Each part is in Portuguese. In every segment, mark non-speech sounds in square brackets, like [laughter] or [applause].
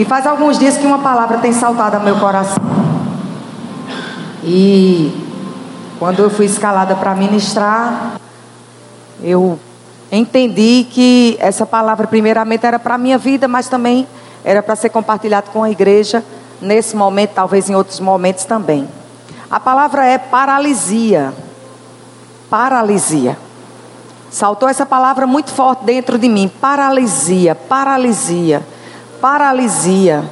E faz alguns dias que uma palavra tem saltado ao meu coração. E quando eu fui escalada para ministrar, eu entendi que essa palavra, primeiramente, era para a minha vida, mas também era para ser compartilhado com a igreja, nesse momento, talvez em outros momentos também. A palavra é paralisia. Paralisia. Saltou essa palavra muito forte dentro de mim. Paralisia, paralisia, paralisia.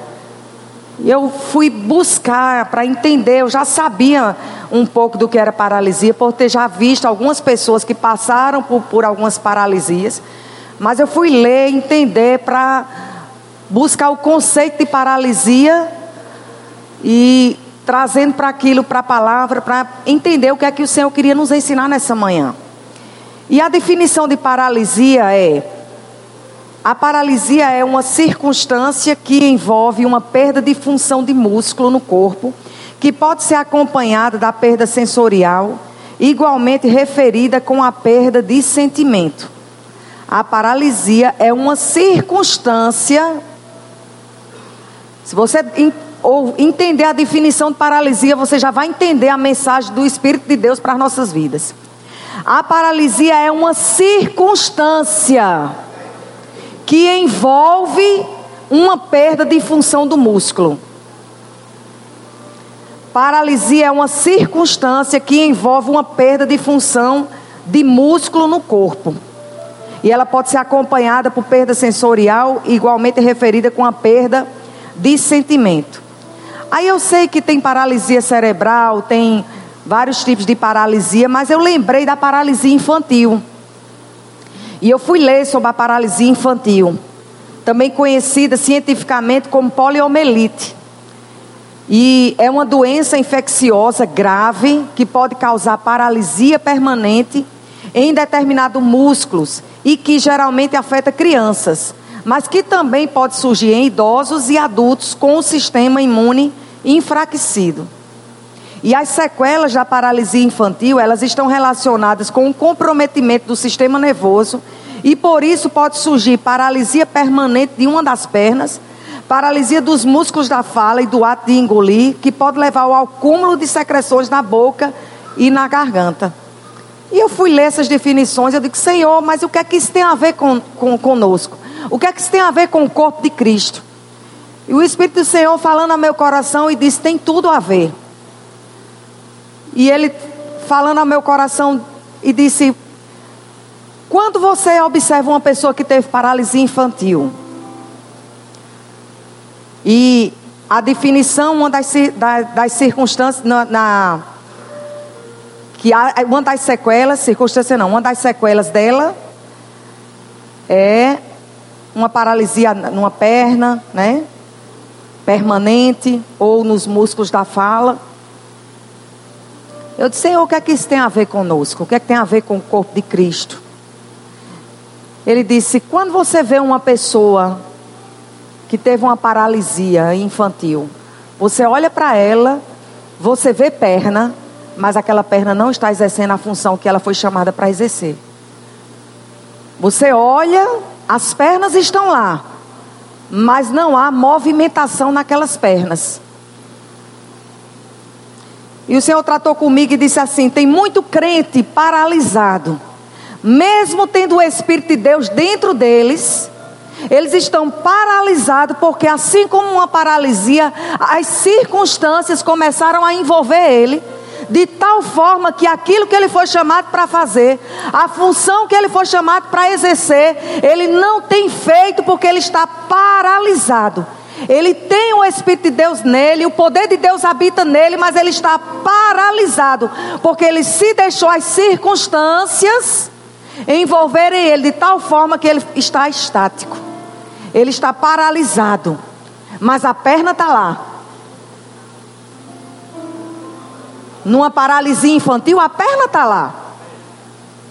Eu fui buscar para entender, eu já sabia um pouco do que era paralisia, por ter já visto algumas pessoas que passaram por, por algumas paralisias. Mas eu fui ler, entender para buscar o conceito de paralisia e trazendo para aquilo, para a palavra, para entender o que é que o Senhor queria nos ensinar nessa manhã. E a definição de paralisia é: a paralisia é uma circunstância que envolve uma perda de função de músculo no corpo, que pode ser acompanhada da perda sensorial, igualmente referida com a perda de sentimento. A paralisia é uma circunstância. Se você ou entender a definição de paralisia, você já vai entender a mensagem do Espírito de Deus para as nossas vidas. A paralisia é uma circunstância que envolve uma perda de função do músculo. Paralisia é uma circunstância que envolve uma perda de função de músculo no corpo. E ela pode ser acompanhada por perda sensorial, igualmente referida com a perda de sentimento. Aí eu sei que tem paralisia cerebral, tem vários tipos de paralisia, mas eu lembrei da paralisia infantil. E eu fui ler sobre a paralisia infantil, também conhecida cientificamente como poliomielite. E é uma doença infecciosa grave que pode causar paralisia permanente em determinados músculos e que geralmente afeta crianças mas que também pode surgir em idosos e adultos com o sistema imune enfraquecido. E as sequelas da paralisia infantil, elas estão relacionadas com o comprometimento do sistema nervoso e por isso pode surgir paralisia permanente de uma das pernas, paralisia dos músculos da fala e do ato de engolir, que pode levar ao acúmulo de secreções na boca e na garganta. E eu fui ler essas definições, eu digo, Senhor, mas o que é que isso tem a ver com, com, conosco? O que é que isso tem a ver com o corpo de Cristo? E o Espírito do Senhor falando ao meu coração e disse: tem tudo a ver. E ele falando ao meu coração e disse: quando você observa uma pessoa que teve paralisia infantil, e a definição, uma das, das, das circunstâncias, na, na, que uma das sequelas, circunstância não, uma das sequelas dela é uma paralisia numa perna, né? Permanente, ou nos músculos da fala. Eu disse, Senhor, o que é que isso tem a ver conosco? O que é que tem a ver com o corpo de Cristo? Ele disse: quando você vê uma pessoa que teve uma paralisia infantil, você olha para ela, você vê perna, mas aquela perna não está exercendo a função que ela foi chamada para exercer. Você olha, as pernas estão lá, mas não há movimentação naquelas pernas. E o Senhor tratou comigo e disse assim: tem muito crente paralisado, mesmo tendo o Espírito de Deus dentro deles, eles estão paralisados porque, assim como uma paralisia, as circunstâncias começaram a envolver ele de tal forma que aquilo que ele foi chamado para fazer, a função que ele foi chamado para exercer, ele não tem feito porque ele está paralisado. Ele tem o Espírito de Deus nele, o poder de Deus habita nele, mas ele está paralisado, porque ele se deixou as circunstâncias envolverem ele de tal forma que ele está estático. Ele está paralisado, mas a perna está lá. numa paralisia infantil, a perna está lá.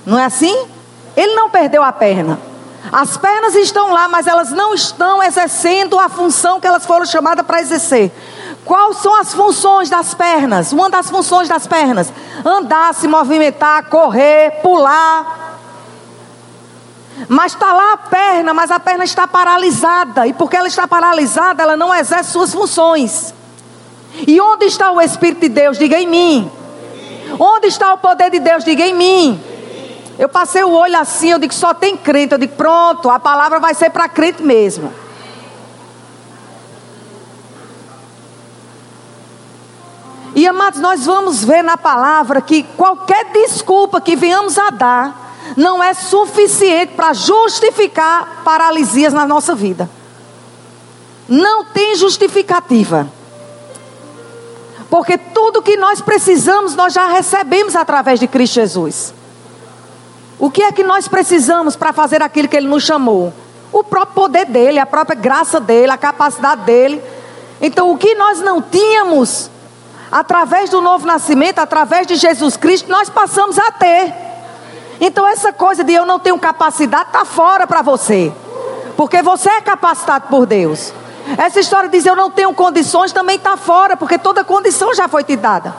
Não é assim? Ele não perdeu a perna. As pernas estão lá, mas elas não estão exercendo a função que elas foram chamadas para exercer. Quais são as funções das pernas? Uma das funções das pernas: andar, se movimentar, correr, pular. Mas está lá a perna, mas a perna está paralisada. E porque ela está paralisada, ela não exerce suas funções. E onde está o Espírito de Deus? Diga em mim. Onde está o poder de Deus? Diga em mim. Eu passei o olho assim, eu digo, só tem crente. Eu digo, pronto, a palavra vai ser para crente mesmo. E amados, nós vamos ver na palavra que qualquer desculpa que venhamos a dar não é suficiente para justificar paralisias na nossa vida. Não tem justificativa. Porque tudo que nós precisamos, nós já recebemos através de Cristo Jesus. O que é que nós precisamos para fazer aquilo que Ele nos chamou? O próprio poder dEle, a própria graça dEle, a capacidade dEle. Então, o que nós não tínhamos, através do novo nascimento, através de Jesus Cristo, nós passamos a ter. Então, essa coisa de eu não tenho capacidade está fora para você. Porque você é capacitado por Deus. Essa história de dizer eu não tenho condições também está fora, porque toda condição já foi te dada.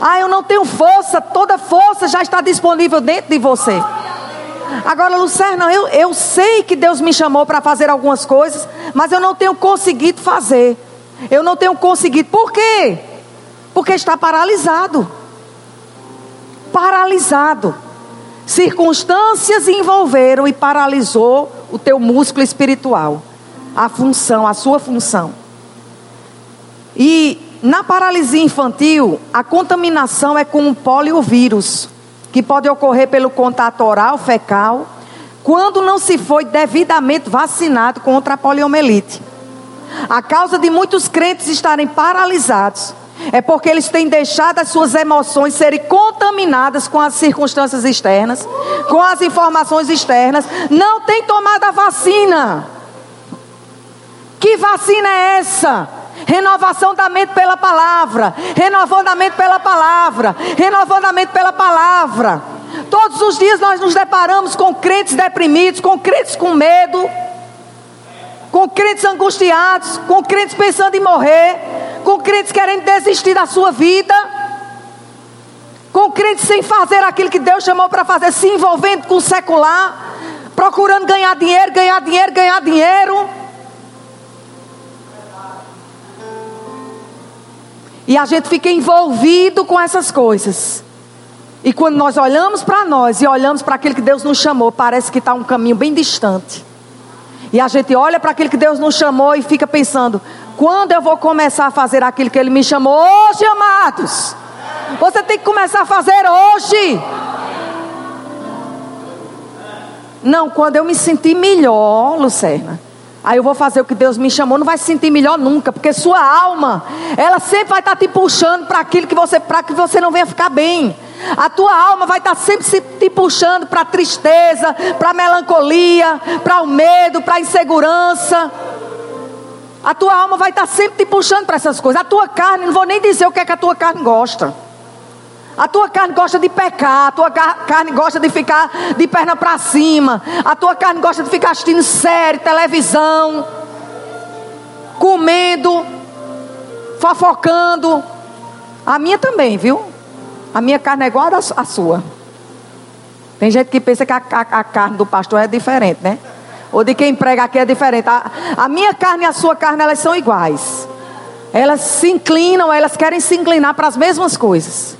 Ah, eu não tenho força, toda força já está disponível dentro de você. Agora, Lucerna, eu, eu sei que Deus me chamou para fazer algumas coisas, mas eu não tenho conseguido fazer. Eu não tenho conseguido. Por quê? Porque está paralisado. Paralisado. Circunstâncias envolveram e paralisou o teu músculo espiritual a função, a sua função. E na paralisia infantil, a contaminação é com um poliovírus, que pode ocorrer pelo contato oral, fecal, quando não se foi devidamente vacinado contra a poliomielite. A causa de muitos crentes estarem paralisados é porque eles têm deixado as suas emoções serem contaminadas com as circunstâncias externas, com as informações externas, não têm tomado a vacina. Que vacina é essa? Renovação da mente pela palavra, renovando a mente pela palavra, renovando a mente pela palavra. Todos os dias nós nos deparamos com crentes deprimidos, com crentes com medo, com crentes angustiados, com crentes pensando em morrer, com crentes querendo desistir da sua vida, com crentes sem fazer aquilo que Deus chamou para fazer, se envolvendo com o secular, procurando ganhar dinheiro, ganhar dinheiro, ganhar dinheiro. E a gente fica envolvido com essas coisas. E quando nós olhamos para nós e olhamos para aquilo que Deus nos chamou, parece que está um caminho bem distante. E a gente olha para aquilo que Deus nos chamou e fica pensando: quando eu vou começar a fazer aquilo que Ele me chamou? Hoje, amados. Você tem que começar a fazer hoje. Não, quando eu me sentir melhor, Lucerna. Aí eu vou fazer o que Deus me chamou, não vai se sentir melhor nunca, porque sua alma, ela sempre vai estar te puxando para aquilo que você, para que você não venha ficar bem. A tua alma vai estar sempre te puxando para tristeza, para melancolia, para o medo, para a insegurança. A tua alma vai estar sempre te puxando para essas coisas. A tua carne, não vou nem dizer o que é que a tua carne gosta. A tua carne gosta de pecar, a tua carne gosta de ficar de perna para cima, a tua carne gosta de ficar assistindo série, televisão, comendo, fofocando. A minha também, viu? A minha carne é igual a sua. Tem gente que pensa que a, a, a carne do pastor é diferente, né? Ou de quem prega aqui é diferente. A, a minha carne e a sua carne, elas são iguais. Elas se inclinam, elas querem se inclinar para as mesmas coisas.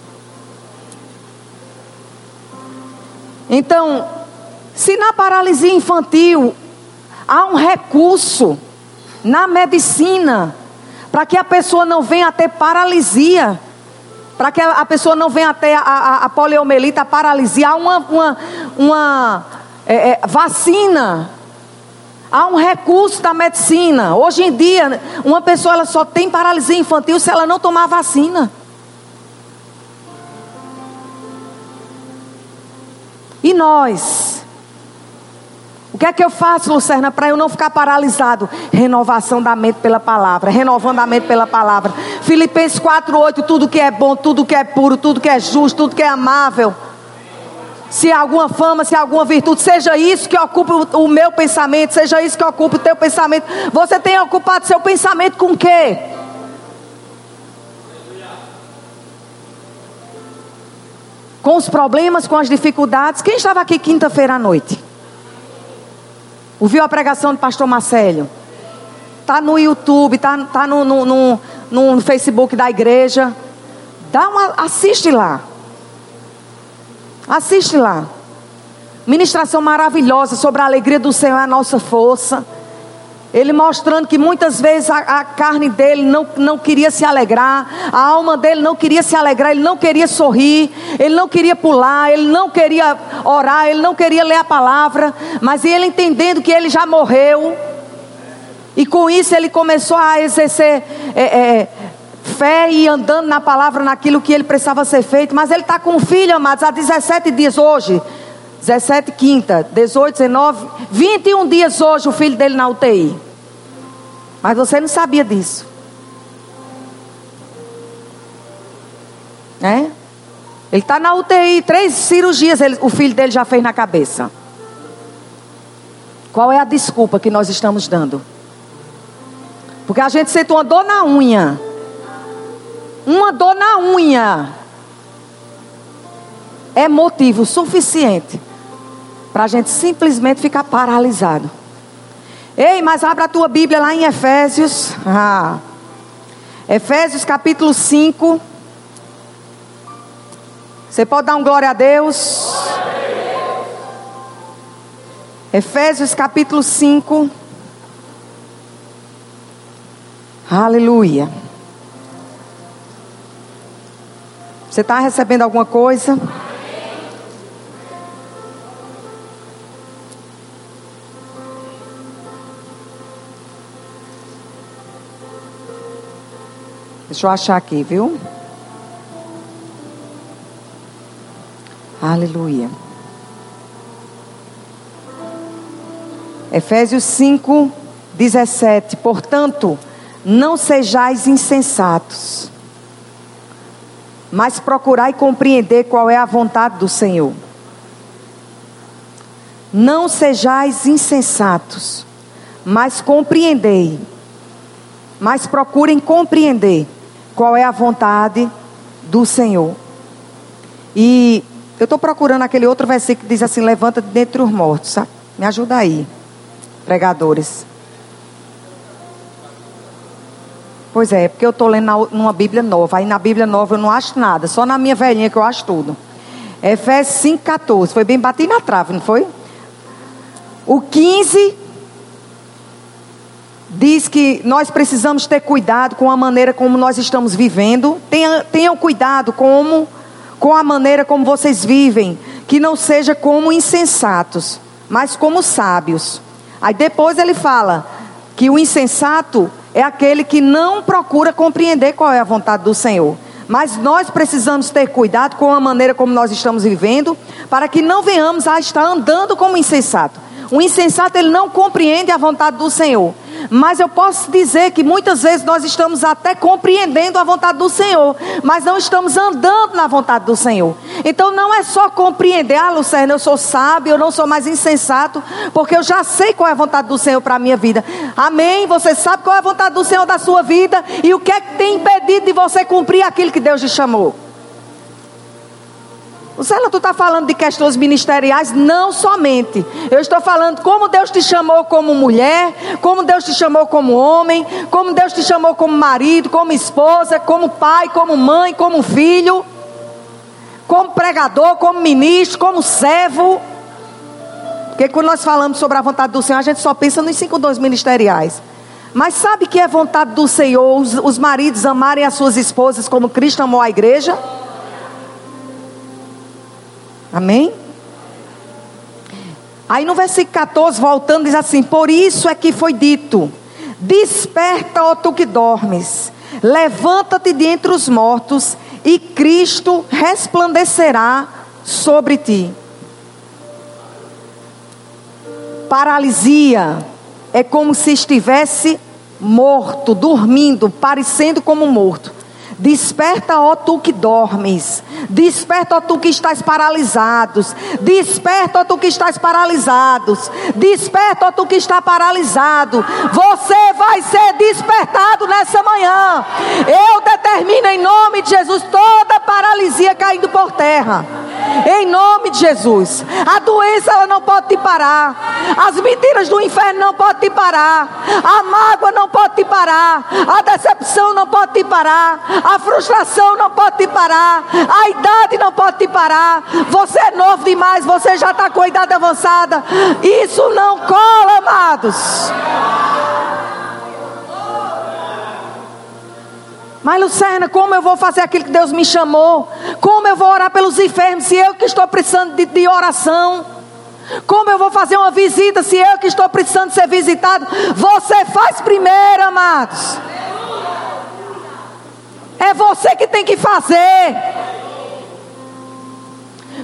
Então, se na paralisia infantil há um recurso na medicina para que a pessoa não venha a ter paralisia, para que a pessoa não venha a ter a, a, a poliomielite, a paralisia, há uma, uma, uma é, é, vacina, há um recurso da medicina. Hoje em dia, uma pessoa ela só tem paralisia infantil se ela não tomar vacina. E nós? O que é que eu faço, Lucerna, para eu não ficar paralisado? Renovação da mente pela palavra, renovando a mente pela palavra. Filipenses 4:8, tudo que é bom, tudo que é puro, tudo que é justo, tudo que é amável. Se há alguma fama, se há alguma virtude, seja isso que ocupe o meu pensamento, seja isso que ocupe o teu pensamento. Você tem ocupado seu pensamento com o quê? com os problemas, com as dificuldades. Quem estava aqui quinta-feira à noite? Ouviu a pregação do pastor Marcelo? Está no YouTube, está tá no, no, no, no, Facebook da igreja. Dá uma, assiste lá. Assiste lá. Ministração maravilhosa sobre a alegria do Senhor a nossa força. Ele mostrando que muitas vezes a, a, carne dele não, não queria se alegrar, a alma dele não queria se alegrar, ele não queria sorrir, ele não queria pular, ele não queria orar, ele não queria ler a palavra, mas ele entendendo que ele já morreu, e com isso ele começou a exercer é, é, fé e andando na palavra, naquilo que ele precisava ser feito, mas ele está com um filho, amados, há 17 dias hoje. 17, quinta, 18, 19, 21 dias hoje o filho dele na UTI. Mas você não sabia disso. É? Ele está na UTI, três cirurgias ele, o filho dele já fez na cabeça. Qual é a desculpa que nós estamos dando? Porque a gente sente uma dor na unha. Uma dor na unha. É motivo suficiente para a gente simplesmente ficar paralisado. Ei, mas abra a tua Bíblia lá em Efésios. Ah. Efésios capítulo 5. Você pode dar um glória a Deus? Efésios capítulo 5. Aleluia. Você está recebendo alguma coisa? Deixa eu achar aqui, viu? Aleluia. Efésios 5, 17. Portanto, não sejais insensatos, mas procurai compreender qual é a vontade do Senhor. Não sejais insensatos, mas compreendei, mas procurem compreender qual é a vontade do Senhor. E eu estou procurando aquele outro versículo que diz assim: levanta dentre os mortos, sabe? Me ajuda aí, pregadores. Pois é, porque eu estou lendo numa Bíblia nova. Aí na Bíblia nova eu não acho nada, só na minha velhinha que eu acho tudo. Efésios 5,14. Foi bem batido na trave, não foi? O 15 diz que nós precisamos ter cuidado com a maneira como nós estamos vivendo. Tenham, tenham cuidado como, com a maneira como vocês vivem. Que não seja como insensatos, mas como sábios. Aí depois ele fala que o insensato é aquele que não procura compreender qual é a vontade do Senhor. Mas nós precisamos ter cuidado com a maneira como nós estamos vivendo, para que não venhamos a estar andando como insensato. O insensato ele não compreende a vontade do Senhor. Mas eu posso dizer que muitas vezes nós estamos até compreendendo a vontade do Senhor, mas não estamos andando na vontade do Senhor. Então não é só compreender, ah, Luciano, eu sou sábio, eu não sou mais insensato, porque eu já sei qual é a vontade do Senhor para a minha vida. Amém? Você sabe qual é a vontade do Senhor da sua vida e o que é que tem impedido de você cumprir aquilo que Deus lhe chamou. Luciana, tu está falando de questões ministeriais? Não somente. Eu estou falando como Deus te chamou como mulher, como Deus te chamou como homem, como Deus te chamou como marido, como esposa, como pai, como mãe, como filho, como pregador, como ministro, como servo. Porque quando nós falamos sobre a vontade do Senhor, a gente só pensa nos cinco dons ministeriais. Mas sabe que é vontade do Senhor os, os maridos amarem as suas esposas como Cristo amou a igreja? Amém? Aí no versículo 14, voltando, diz assim: Por isso é que foi dito: Desperta, ó tu que dormes, levanta-te de entre os mortos, e Cristo resplandecerá sobre ti. Paralisia é como se estivesse morto, dormindo, parecendo como morto. Desperta, ó tu que dormes. Desperta, ó tu que estás paralisados. Desperta, ó tu que estás paralisados. Desperta, ó tu que está paralisado. Você vai ser despertado nessa manhã. Eu determino em nome de Jesus toda paralisia caindo por terra. Em nome de Jesus. A doença ela não pode te parar. As mentiras do inferno não podem te parar. A mágoa não pode te parar. A decepção não pode te parar. A frustração não pode te parar. A idade não pode te parar. Você é novo demais. Você já está com a idade avançada. Isso não cola, amados. Mas Lucerna, como eu vou fazer aquilo que Deus me chamou? Como eu vou orar pelos enfermos se eu que estou precisando de, de oração? Como eu vou fazer uma visita se eu que estou precisando ser visitado? Você faz primeiro, amados. É você que tem que fazer.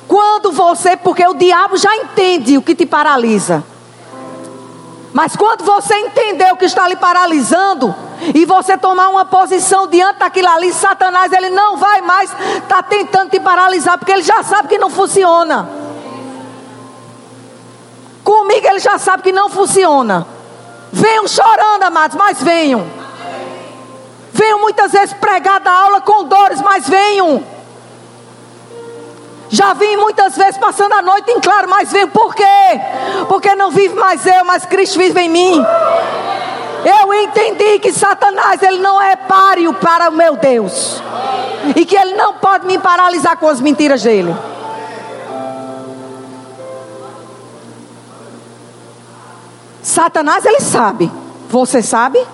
Quando você, porque o diabo já entende o que te paralisa. Mas quando você entender o que está lhe paralisando, e você tomar uma posição diante daquilo ali, Satanás ele não vai mais estar tá tentando te paralisar, porque ele já sabe que não funciona. Comigo ele já sabe que não funciona. Venham chorando, amados, mas venham. Venham muitas vezes pregar da aula com dores, mas venham. Já vim muitas vezes passando a noite em claro, mas venho. Por quê? Porque não vive mais eu, mas Cristo vive em mim. Eu entendi que Satanás ele não é páreo para o meu Deus. E que ele não pode me paralisar com as mentiras dele. Satanás ele sabe. Você sabe?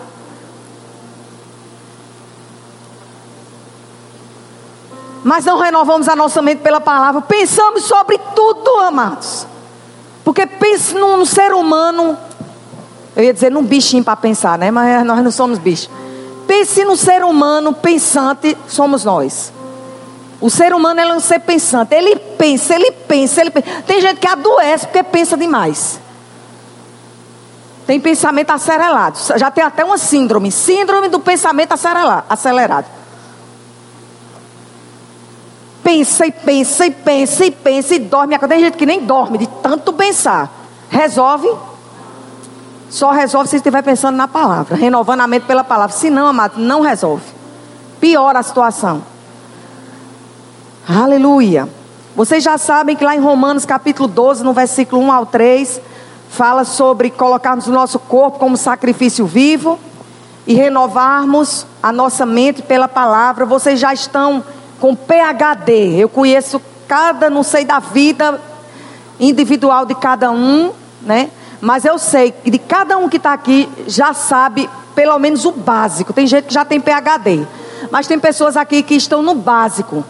Mas não renovamos a nossa mente pela palavra. Pensamos sobre tudo, amados. Porque pense num ser humano eu ia dizer num bichinho para pensar, né? Mas nós não somos bichos. Pense no ser humano pensante, somos nós. O ser humano é um ser pensante. Ele pensa, ele pensa, ele pensa. Tem gente que adoece porque pensa demais. Tem pensamento acelerado. Já tem até uma síndrome. Síndrome do pensamento acelerado. Pensa e pensa e pensa e pensa e dorme. Tem gente que nem dorme de tanto pensar. Resolve só resolve se estiver pensando na palavra, renovando a mente pela palavra. Se não, amado, não resolve. Piora a situação. Aleluia. Vocês já sabem que lá em Romanos capítulo 12, no versículo 1 ao 3, fala sobre colocarmos o nosso corpo como sacrifício vivo e renovarmos a nossa mente pela palavra. Vocês já estão com PHD. Eu conheço cada, não sei da vida individual de cada um, né? Mas eu sei que de cada um que está aqui já sabe pelo menos o básico. Tem gente que já tem PhD. Mas tem pessoas aqui que estão no básico.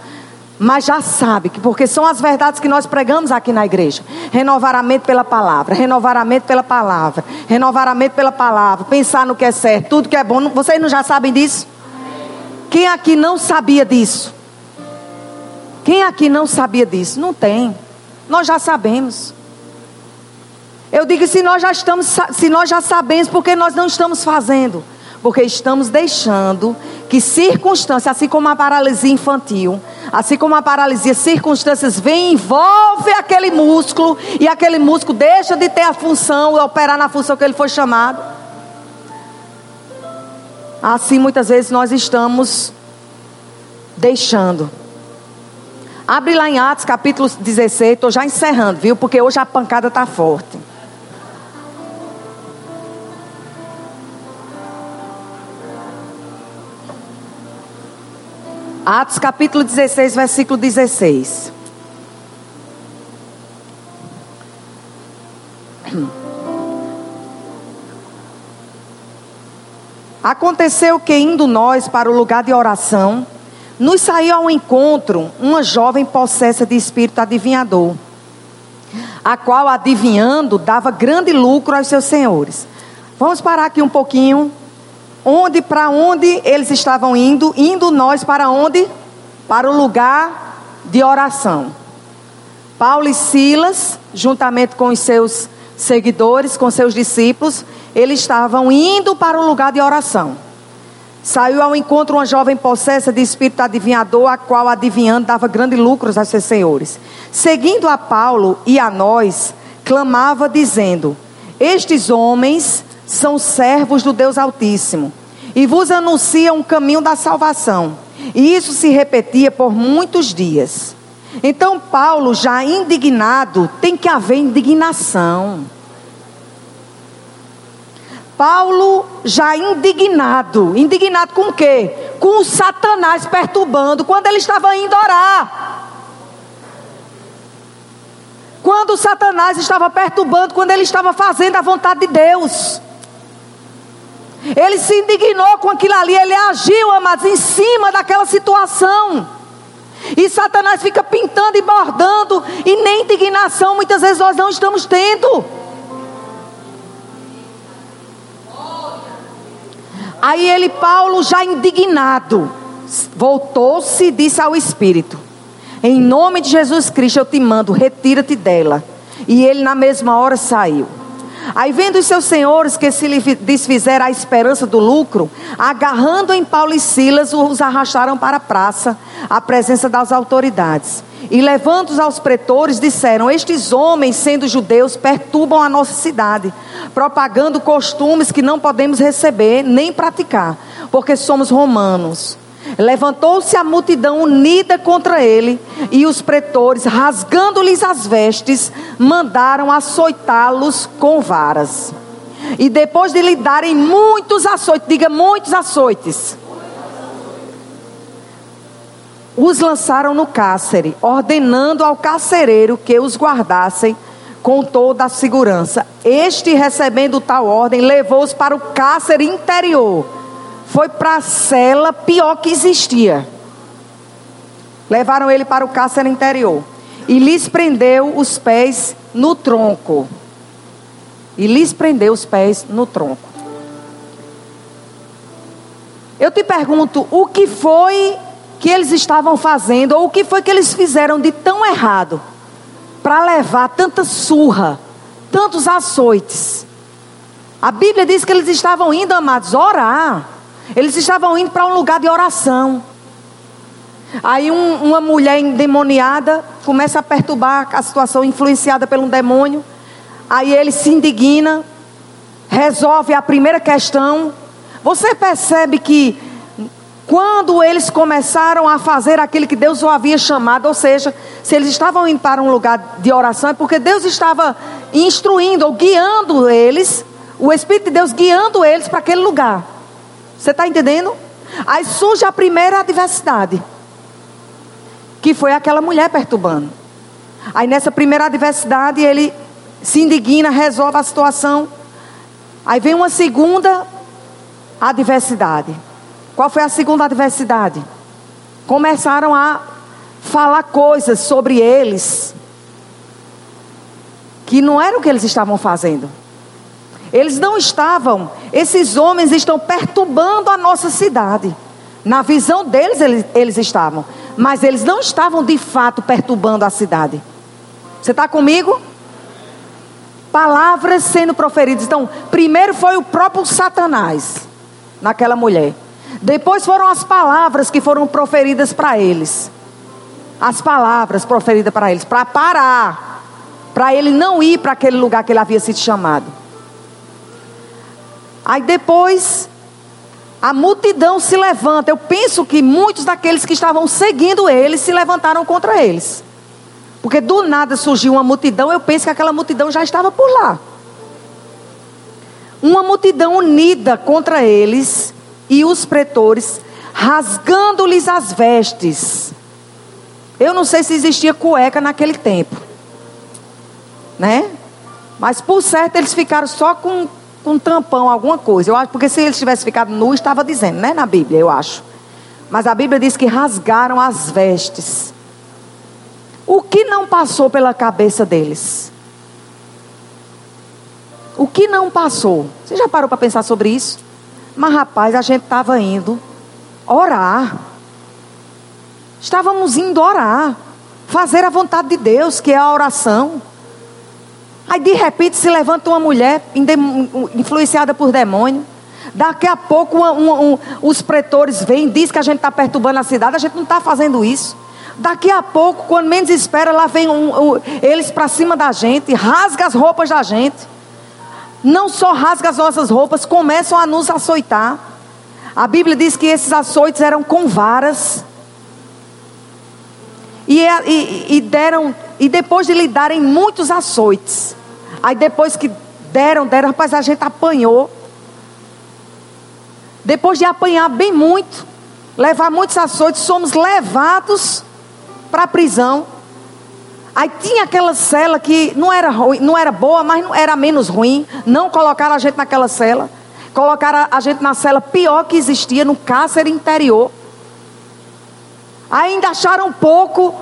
Mas já sabe que porque são as verdades que nós pregamos aqui na igreja. Renovar a mente pela palavra, renovar a mente pela palavra, renovar a mente pela palavra, pensar no que é certo, tudo que é bom. Vocês não já sabem disso? Quem aqui não sabia disso? Quem aqui não sabia disso? Não tem. Nós já sabemos. Eu digo se nós já estamos, se nós já sabemos, porque nós não estamos fazendo? Porque estamos deixando que circunstâncias, assim como a paralisia infantil, assim como a paralisia, circunstâncias vêm envolve aquele músculo e aquele músculo deixa de ter a função, operar na função que ele foi chamado. Assim muitas vezes nós estamos deixando. Abre lá em Atos capítulo 16, estou já encerrando, viu? Porque hoje a pancada está forte. Atos capítulo 16, versículo 16. Aconteceu que, indo nós para o lugar de oração, nos saiu ao encontro uma jovem possessa de espírito adivinhador, a qual, adivinhando, dava grande lucro aos seus senhores. Vamos parar aqui um pouquinho Onde para onde eles estavam indo? Indo nós para onde? Para o lugar de oração. Paulo e Silas, juntamente com os seus seguidores, com seus discípulos, eles estavam indo para o lugar de oração. Saiu ao encontro uma jovem possessa de espírito adivinhador, a qual adivinhando dava grandes lucros a seus senhores. Seguindo a Paulo e a nós, clamava dizendo: Estes homens são servos do Deus Altíssimo e vos anunciam o caminho da salvação. E isso se repetia por muitos dias. Então, Paulo, já indignado, tem que haver indignação. Paulo já indignado. Indignado com o quê? Com o Satanás perturbando quando ele estava indo orar. Quando Satanás estava perturbando, quando ele estava fazendo a vontade de Deus. Ele se indignou com aquilo ali, ele agiu, amados, em cima daquela situação. E Satanás fica pintando e bordando, e nem indignação muitas vezes nós não estamos tendo. Aí ele, Paulo, já indignado, voltou-se e disse ao Espírito: Em nome de Jesus Cristo eu te mando, retira-te dela. E ele na mesma hora saiu. Aí vendo os seus senhores que se lhe desfizeram a esperança do lucro, agarrando em Paulo e Silas, os arrastaram para a praça, à presença das autoridades. E levando-os aos pretores, disseram: Estes homens, sendo judeus, perturbam a nossa cidade, propagando costumes que não podemos receber nem praticar, porque somos romanos. Levantou-se a multidão unida contra ele, e os pretores, rasgando-lhes as vestes, mandaram açoitá-los com varas. E depois de lhe darem muitos açoites, diga muitos açoites, os lançaram no cárcere, ordenando ao carcereiro que os guardassem com toda a segurança. Este, recebendo tal ordem, levou-os para o cárcere interior foi para a cela pior que existia. Levaram ele para o cárcere interior. E lhes prendeu os pés no tronco. E lhes prendeu os pés no tronco. Eu te pergunto, o que foi que eles estavam fazendo, ou o que foi que eles fizeram de tão errado, para levar tanta surra, tantos açoites? A Bíblia diz que eles estavam indo, amados, orar. Eles estavam indo para um lugar de oração. Aí um, uma mulher endemoniada começa a perturbar a situação, influenciada pelo demônio. Aí ele se indigna, resolve a primeira questão. Você percebe que quando eles começaram a fazer aquilo que Deus o havia chamado, ou seja, se eles estavam indo para um lugar de oração, é porque Deus estava instruindo ou guiando eles, o Espírito de Deus guiando eles para aquele lugar. Você está entendendo? Aí surge a primeira adversidade, que foi aquela mulher perturbando. Aí nessa primeira adversidade ele se indigna, resolve a situação. Aí vem uma segunda adversidade. Qual foi a segunda adversidade? Começaram a falar coisas sobre eles que não era o que eles estavam fazendo. Eles não estavam, esses homens estão perturbando a nossa cidade. Na visão deles, eles, eles estavam. Mas eles não estavam de fato perturbando a cidade. Você está comigo? Palavras sendo proferidas. Então, primeiro foi o próprio Satanás naquela mulher. Depois foram as palavras que foram proferidas para eles. As palavras proferidas para eles, para parar, para ele não ir para aquele lugar que ele havia sido chamado. Aí depois a multidão se levanta. Eu penso que muitos daqueles que estavam seguindo ele se levantaram contra eles. Porque do nada surgiu uma multidão, eu penso que aquela multidão já estava por lá. Uma multidão unida contra eles e os pretores, rasgando-lhes as vestes. Eu não sei se existia cueca naquele tempo, né? Mas por certo eles ficaram só com com um tampão, alguma coisa. Eu acho, porque se eles tivessem ficado nu, estava dizendo, né, na Bíblia, eu acho. Mas a Bíblia diz que rasgaram as vestes. O que não passou pela cabeça deles? O que não passou? Você já parou para pensar sobre isso? Mas rapaz, a gente estava indo orar. Estávamos indo orar. Fazer a vontade de Deus, que é a oração. Aí de repente se levanta uma mulher influenciada por demônio. Daqui a pouco uma, uma, um, os pretores vêm, diz que a gente está perturbando a cidade, a gente não está fazendo isso. Daqui a pouco, quando menos espera, lá vem um, eles para cima da gente, rasga as roupas da gente. Não só rasga as nossas roupas, começam a nos açoitar. A Bíblia diz que esses açoites eram com varas. E, e, e, deram, e depois de lhe darem muitos açoites, aí depois que deram, deram, rapaz, a gente apanhou. Depois de apanhar bem muito, levar muitos açoites, somos levados para a prisão. Aí tinha aquela cela que não era, ruim, não era boa, mas não era menos ruim. Não colocaram a gente naquela cela. Colocaram a gente na cela pior que existia, no cárcere interior. Ainda acharam pouco,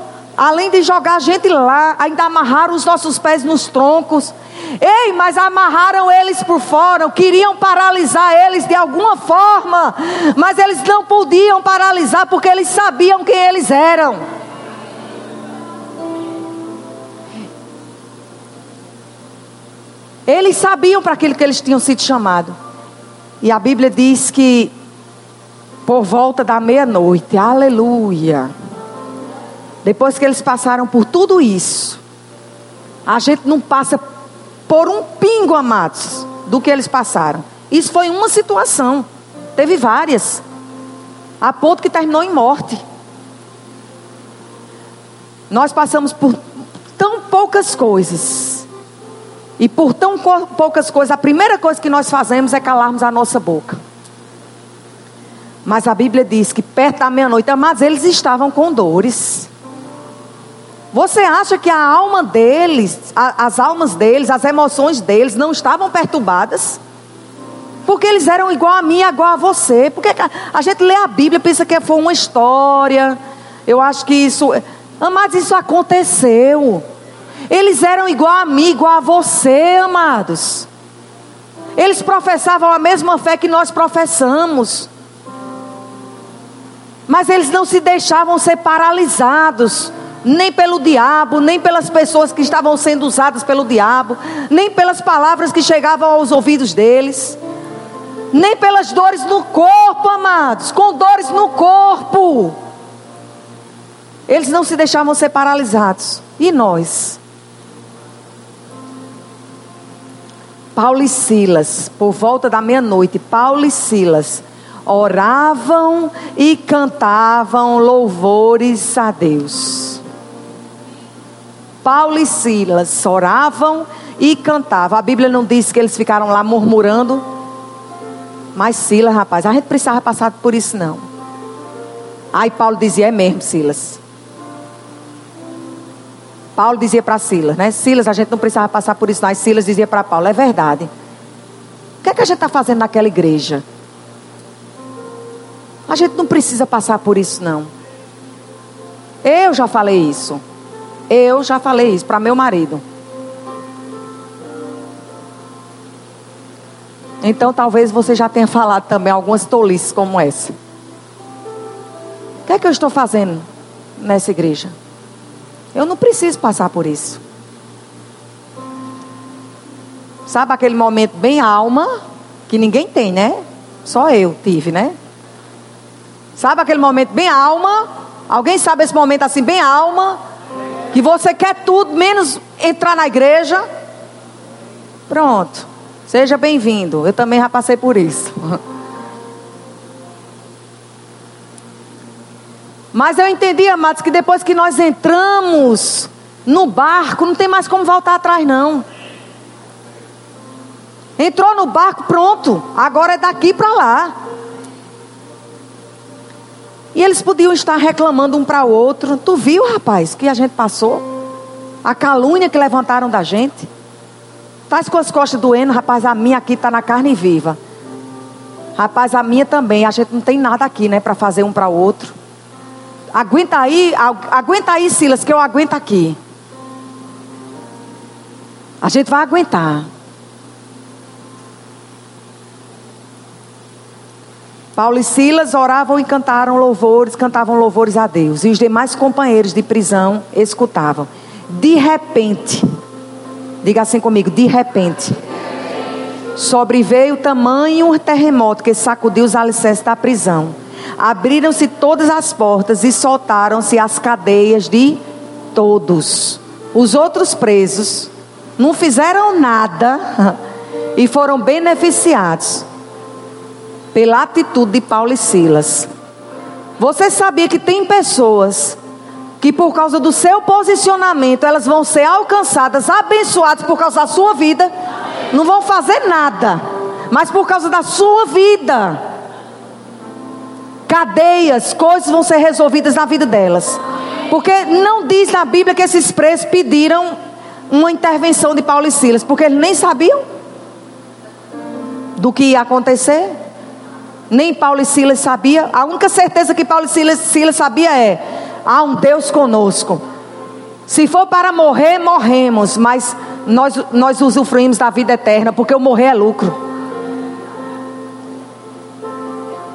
além de jogar a gente lá, ainda amarraram os nossos pés nos troncos. Ei, mas amarraram eles por fora, queriam paralisar eles de alguma forma, mas eles não podiam paralisar porque eles sabiam quem eles eram. Eles sabiam para aquilo que eles tinham sido chamados. E a Bíblia diz que por volta da meia-noite, aleluia. Depois que eles passaram por tudo isso, a gente não passa por um pingo, amados, do que eles passaram. Isso foi uma situação, teve várias, a ponto que terminou em morte. Nós passamos por tão poucas coisas e por tão poucas coisas, a primeira coisa que nós fazemos é calarmos a nossa boca. Mas a Bíblia diz que perto da meia-noite, mas eles estavam com dores. Você acha que a alma deles, a, as almas deles, as emoções deles não estavam perturbadas? Porque eles eram igual a mim, igual a você. Porque a gente lê a Bíblia pensa que foi uma história. Eu acho que isso. Amados, isso aconteceu. Eles eram igual a mim, igual a você, amados. Eles professavam a mesma fé que nós professamos. Mas eles não se deixavam ser paralisados, nem pelo diabo, nem pelas pessoas que estavam sendo usadas pelo diabo, nem pelas palavras que chegavam aos ouvidos deles, nem pelas dores no corpo, amados, com dores no corpo. Eles não se deixavam ser paralisados. E nós? Paulo e Silas, por volta da meia-noite, Paulo e Silas oravam e cantavam louvores a Deus. Paulo e Silas oravam e cantavam. A Bíblia não diz que eles ficaram lá murmurando. Mas Silas, rapaz, a gente precisava passar por isso não. Aí Paulo dizia: É mesmo, Silas. Paulo dizia para Silas, né? Silas, a gente não precisava passar por isso, mas Silas dizia para Paulo: é verdade. O que é que a gente está fazendo naquela igreja? A gente não precisa passar por isso, não. Eu já falei isso. Eu já falei isso para meu marido. Então talvez você já tenha falado também algumas tolices como essa. O que é que eu estou fazendo nessa igreja? Eu não preciso passar por isso. Sabe aquele momento bem alma, que ninguém tem, né? Só eu tive, né? Sabe aquele momento bem alma? Alguém sabe esse momento assim, bem alma? Que você quer tudo, menos entrar na igreja? Pronto. Seja bem-vindo. Eu também já passei por isso. [laughs] Mas eu entendi, amados, que depois que nós entramos no barco, não tem mais como voltar atrás, não. Entrou no barco, pronto. Agora é daqui para lá. E eles podiam estar reclamando um para o outro. Tu viu, rapaz, que a gente passou? A calúnia que levantaram da gente. Faz com as costas doendo, rapaz, a minha aqui está na carne viva. Rapaz, a minha também. A gente não tem nada aqui, né, para fazer um para o outro. Aguenta aí, aguenta aí, Silas, que eu aguento aqui. A gente vai aguentar. Paulo e Silas oravam e cantaram louvores, cantavam louvores a Deus. E os demais companheiros de prisão escutavam. De repente, diga assim comigo, de repente, sobreveio tamanho terremoto que sacudiu os alicerces da prisão. Abriram-se todas as portas e soltaram-se as cadeias de todos. Os outros presos não fizeram nada [laughs] e foram beneficiados pela atitude de Paulo e Silas. Você sabia que tem pessoas que por causa do seu posicionamento elas vão ser alcançadas, abençoadas por causa da sua vida, não vão fazer nada, mas por causa da sua vida. Cadeias, coisas vão ser resolvidas na vida delas. Porque não diz na Bíblia que esses presos pediram uma intervenção de Paulo e Silas, porque eles nem sabiam do que ia acontecer. Nem Paulo e Silas sabia. A única certeza que Paulo e Silas, Silas sabia é: há um Deus conosco. Se for para morrer, morremos, mas nós, nós usufruímos da vida eterna, porque o morrer é lucro.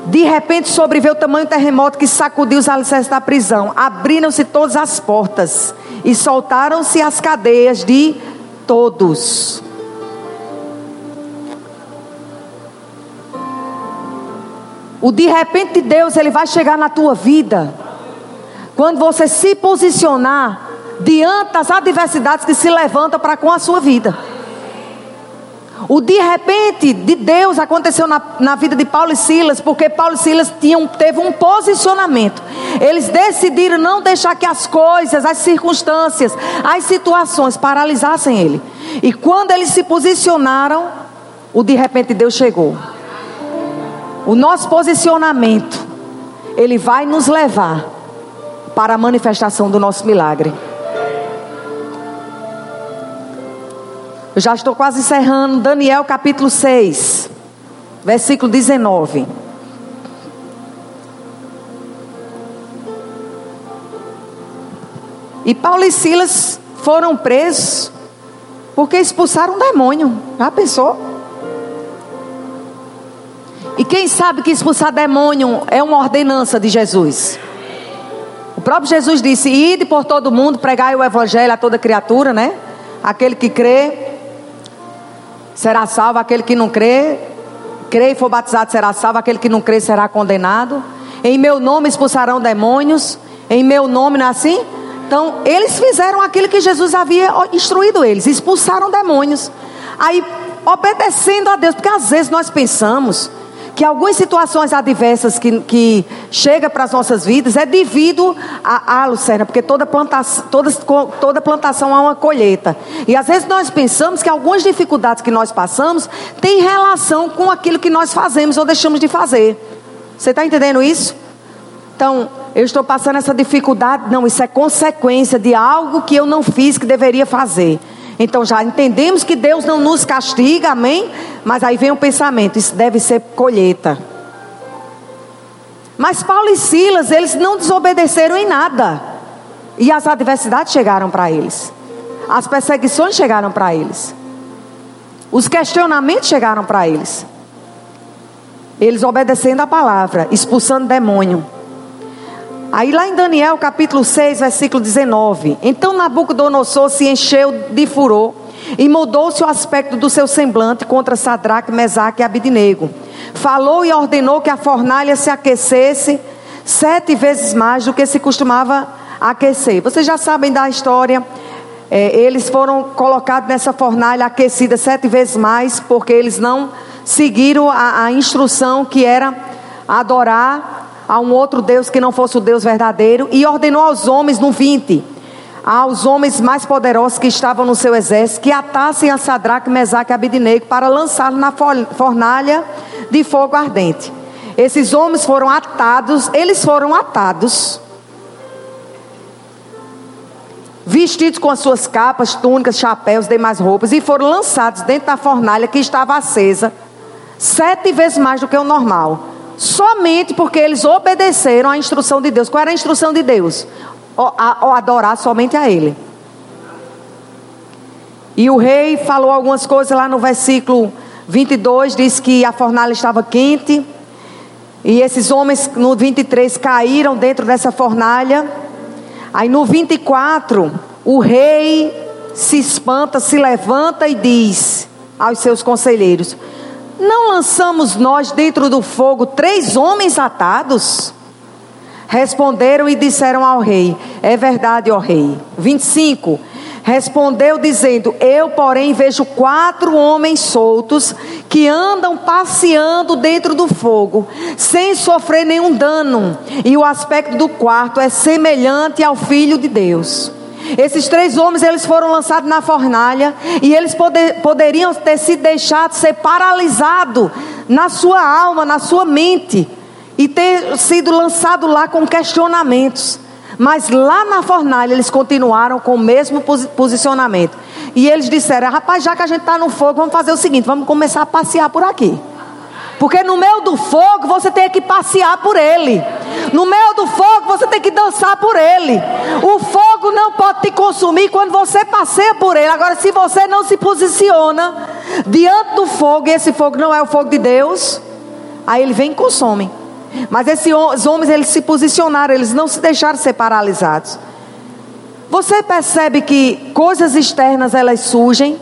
De repente sobreveio o tamanho terremoto que sacudiu os alicerces da prisão. Abriram-se todas as portas e soltaram-se as cadeias de todos. O de repente de Deus, ele vai chegar na tua vida. Quando você se posicionar diante das adversidades que se levantam para com a sua vida. O de repente de Deus aconteceu na, na vida de Paulo e Silas, porque Paulo e Silas tinham, teve um posicionamento. Eles decidiram não deixar que as coisas, as circunstâncias, as situações paralisassem ele. E quando eles se posicionaram, o de repente Deus chegou. O nosso posicionamento, ele vai nos levar para a manifestação do nosso milagre. Eu já estou quase encerrando. Daniel capítulo 6, versículo 19. E Paulo e Silas foram presos porque expulsaram um demônio. Já pensou? E quem sabe que expulsar demônio é uma ordenança de Jesus? O próprio Jesus disse: Ide por todo mundo, pregai o evangelho a toda criatura, né? Aquele que crê será salvo, aquele que não crê, crê e for batizado será salvo, aquele que não crê será condenado. Em meu nome expulsarão demônios, em meu nome não é assim? Então, eles fizeram aquilo que Jesus havia instruído eles, expulsaram demônios. Aí, obedecendo a Deus, porque às vezes nós pensamos que algumas situações adversas que, que chegam para as nossas vidas é devido a, a Lucerna, porque toda plantação, toda, toda plantação é uma colheita. E às vezes nós pensamos que algumas dificuldades que nós passamos têm relação com aquilo que nós fazemos ou deixamos de fazer. Você está entendendo isso? Então, eu estou passando essa dificuldade. Não, isso é consequência de algo que eu não fiz que deveria fazer. Então já entendemos que Deus não nos castiga, amém? Mas aí vem o pensamento: isso deve ser colheita. Mas Paulo e Silas, eles não desobedeceram em nada. E as adversidades chegaram para eles. As perseguições chegaram para eles. Os questionamentos chegaram para eles. Eles obedecendo a palavra, expulsando demônio. Aí lá em Daniel capítulo 6, versículo 19. Então Nabucodonosor se encheu de furor e mudou-se o aspecto do seu semblante contra Sadraque, Mesaque e Abidinego. Falou e ordenou que a fornalha se aquecesse sete vezes mais do que se costumava aquecer. Vocês já sabem da história. É, eles foram colocados nessa fornalha aquecida sete vezes mais, porque eles não seguiram a, a instrução que era adorar a um outro Deus que não fosse o Deus verdadeiro, e ordenou aos homens, no 20, aos homens mais poderosos que estavam no seu exército, que atassem a Sadraque, Mesaque e Abidinego para lançá-lo na fornalha de fogo ardente. Esses homens foram atados, eles foram atados, vestidos com as suas capas, túnicas, chapéus, demais roupas, e foram lançados dentro da fornalha que estava acesa, sete vezes mais do que o normal somente porque eles obedeceram à instrução de Deus. Qual era a instrução de Deus? O, a, o adorar somente a Ele. E o rei falou algumas coisas lá no versículo 22, diz que a fornalha estava quente. E esses homens no 23 caíram dentro dessa fornalha. Aí no 24, o rei se espanta, se levanta e diz aos seus conselheiros: não lançamos nós dentro do fogo três homens atados? Responderam e disseram ao rei: É verdade, ó rei. 25. Respondeu dizendo: Eu, porém, vejo quatro homens soltos que andam passeando dentro do fogo, sem sofrer nenhum dano, e o aspecto do quarto é semelhante ao filho de Deus. Esses três homens eles foram lançados na fornalha e eles poder, poderiam ter se deixado ser paralisado na sua alma, na sua mente e ter sido lançado lá com questionamentos. Mas lá na fornalha eles continuaram com o mesmo posicionamento. E eles disseram: rapaz, já que a gente está no fogo, vamos fazer o seguinte: vamos começar a passear por aqui. Porque no meio do fogo você tem que passear por ele. No meio do fogo você tem que dançar por ele. O fogo não pode te consumir quando você passeia por ele. Agora, se você não se posiciona diante do fogo, e esse fogo não é o fogo de Deus, aí ele vem e consome. Mas esses homens, eles se posicionaram, eles não se deixaram ser paralisados. Você percebe que coisas externas elas surgem,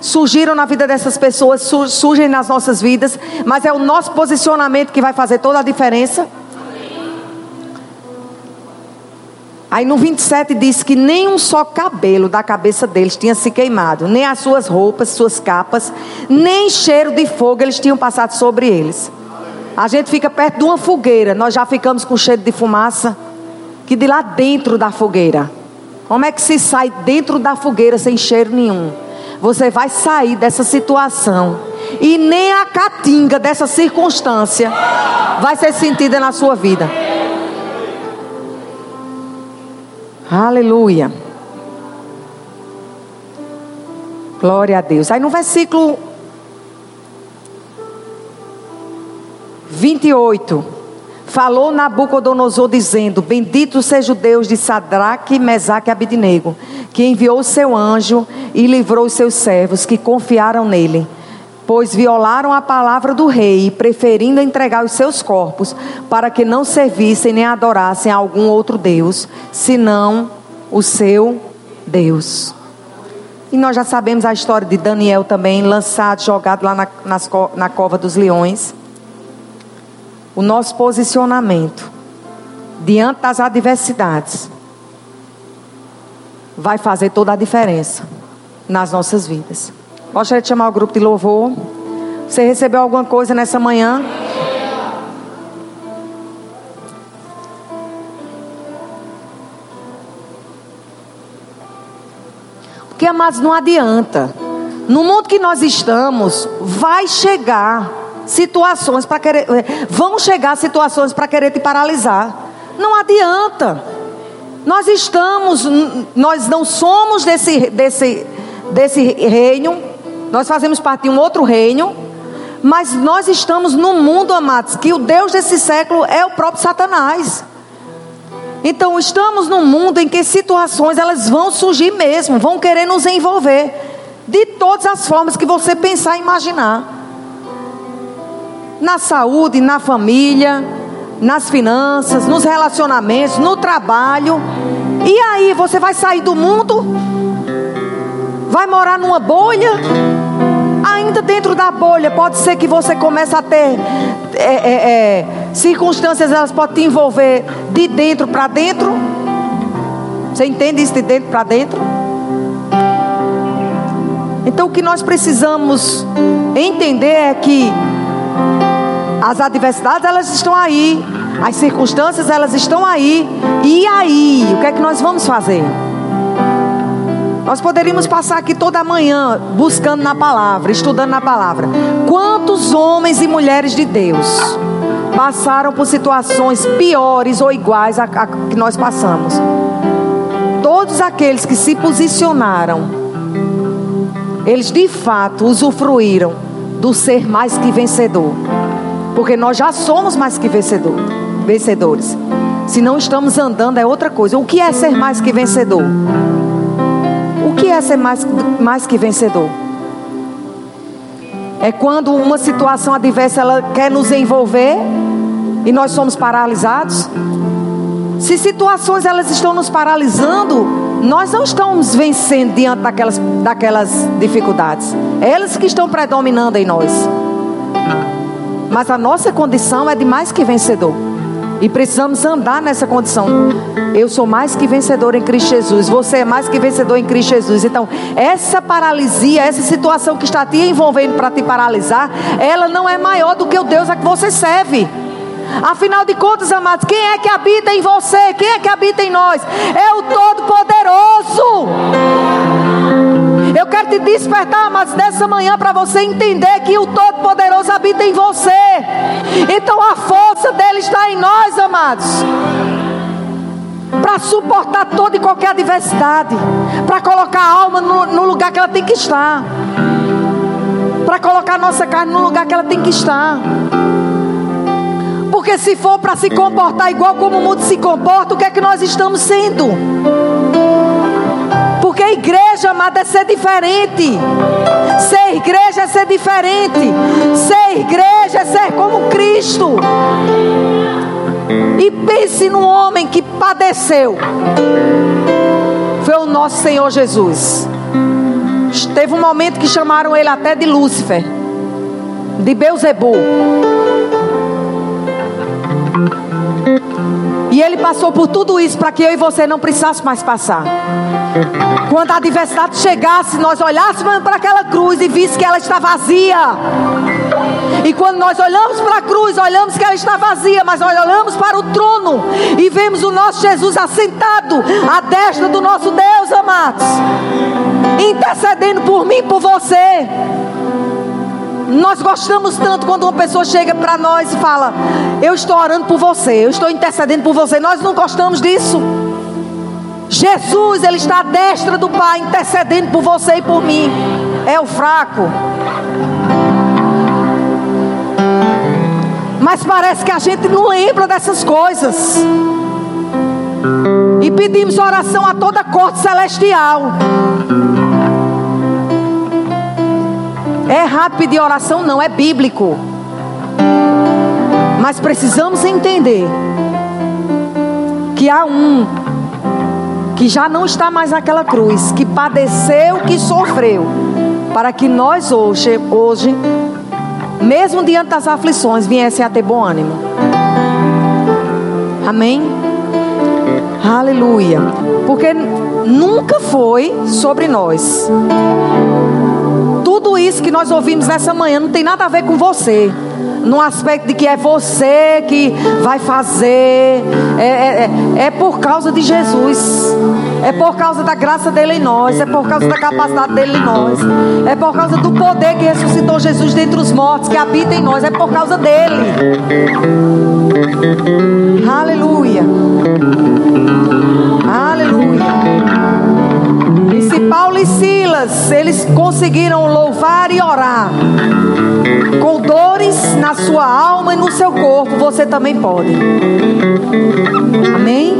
surgiram na vida dessas pessoas, surgem nas nossas vidas, mas é o nosso posicionamento que vai fazer toda a diferença. Aí no 27 diz que nem um só cabelo da cabeça deles tinha se queimado, nem as suas roupas, suas capas, nem cheiro de fogo eles tinham passado sobre eles. A gente fica perto de uma fogueira, nós já ficamos com cheiro de fumaça, que de lá dentro da fogueira. Como é que se sai dentro da fogueira sem cheiro nenhum? Você vai sair dessa situação e nem a catinga dessa circunstância vai ser sentida na sua vida. Aleluia. Glória a Deus. Aí no versículo 28. Falou Nabucodonosor dizendo: Bendito seja o Deus de Sadraque, Mesaque e Abidnego, que enviou o seu anjo e livrou os seus servos que confiaram nele, pois violaram a palavra do rei, preferindo entregar os seus corpos para que não servissem nem adorassem a algum outro Deus, senão o seu Deus. E nós já sabemos a história de Daniel também, lançado, jogado lá na, nas, na cova dos leões o nosso posicionamento diante das adversidades vai fazer toda a diferença nas nossas vidas. Gostaria de chamar o grupo de louvor. Você recebeu alguma coisa nessa manhã? Porque, amados, não adianta. No mundo que nós estamos, vai chegar situações para querer. Eh, vão chegar situações para querer te paralisar. Não adianta. Nós estamos, nós não somos desse, desse, desse reino, nós fazemos parte de um outro reino, mas nós estamos num mundo, amados, que o Deus desse século é o próprio Satanás. Então estamos num mundo em que situações elas vão surgir mesmo, vão querer nos envolver de todas as formas que você pensar e imaginar na saúde, na família, nas finanças, nos relacionamentos, no trabalho. E aí, você vai sair do mundo? Vai morar numa bolha? Ainda dentro da bolha, pode ser que você comece a ter é, é, é, circunstâncias, elas podem te envolver de dentro para dentro. Você entende isso de dentro para dentro? Então, o que nós precisamos entender é que as adversidades elas estão aí, as circunstâncias elas estão aí. E aí, o que é que nós vamos fazer? Nós poderíamos passar aqui toda manhã buscando na palavra, estudando na palavra. Quantos homens e mulheres de Deus passaram por situações piores ou iguais a, a que nós passamos? Todos aqueles que se posicionaram, eles de fato usufruíram do ser mais que vencedor. Porque nós já somos mais que vencedor, vencedores. Se não estamos andando é outra coisa. O que é ser mais que vencedor? O que é ser mais, mais que vencedor? É quando uma situação adversa ela quer nos envolver e nós somos paralisados. Se situações elas estão nos paralisando, nós não estamos vencendo diante daquelas, daquelas dificuldades. É elas que estão predominando em nós. Mas a nossa condição é de mais que vencedor. E precisamos andar nessa condição. Eu sou mais que vencedor em Cristo Jesus. Você é mais que vencedor em Cristo Jesus. Então, essa paralisia, essa situação que está te envolvendo para te paralisar, ela não é maior do que o Deus a que você serve. Afinal de contas, amados, quem é que habita em você? Quem é que habita em nós? É o Todo-Poderoso. Eu quero te despertar, amados, nessa manhã para você entender que o Todo-Poderoso habita em você. Então a força dele está em nós, amados para suportar toda e qualquer adversidade, para colocar a alma no, no, lugar que ela tem que estar, para colocar a nossa carne no lugar que ela tem que estar. Porque se for para se comportar igual como o mundo se comporta, o que é que nós estamos sendo? Igreja, amada, é ser diferente. Ser igreja é ser diferente. Ser igreja é ser como Cristo. E pense num homem que padeceu. Foi o nosso Senhor Jesus. Teve um momento que chamaram ele até de Lúcifer, de Beuzebu. E ele passou por tudo isso para que eu e você não precisasse mais passar. Quando a adversidade chegasse, nós olhássemos para aquela cruz e visse que ela está vazia. E quando nós olhamos para a cruz, olhamos que ela está vazia, mas nós olhamos para o trono e vemos o nosso Jesus assentado à destra do nosso Deus, amados, intercedendo por mim por você. Nós gostamos tanto quando uma pessoa chega para nós e fala: Eu estou orando por você, eu estou intercedendo por você. Nós não gostamos disso. Jesus, Ele está à destra do Pai, intercedendo por você e por mim. É o fraco. Mas parece que a gente não lembra dessas coisas. E pedimos oração a toda a corte celestial. É errado pedir oração, não, é bíblico. Mas precisamos entender que há um que já não está mais naquela cruz, que padeceu, que sofreu, para que nós hoje, hoje mesmo diante das aflições, viessem a ter bom ânimo. Amém? Aleluia. Porque nunca foi sobre nós tudo isso que nós ouvimos nessa manhã não tem nada a ver com você. No aspecto de que é você que vai fazer. É, é, é, é por causa de Jesus. É por causa da graça dele em nós. É por causa da capacidade dele em nós. É por causa do poder que ressuscitou Jesus dentre os mortos, que habita em nós. É por causa dele. Aleluia. Paulo e Silas, eles conseguiram louvar e orar. Com dores na sua alma e no seu corpo, você também pode. Amém?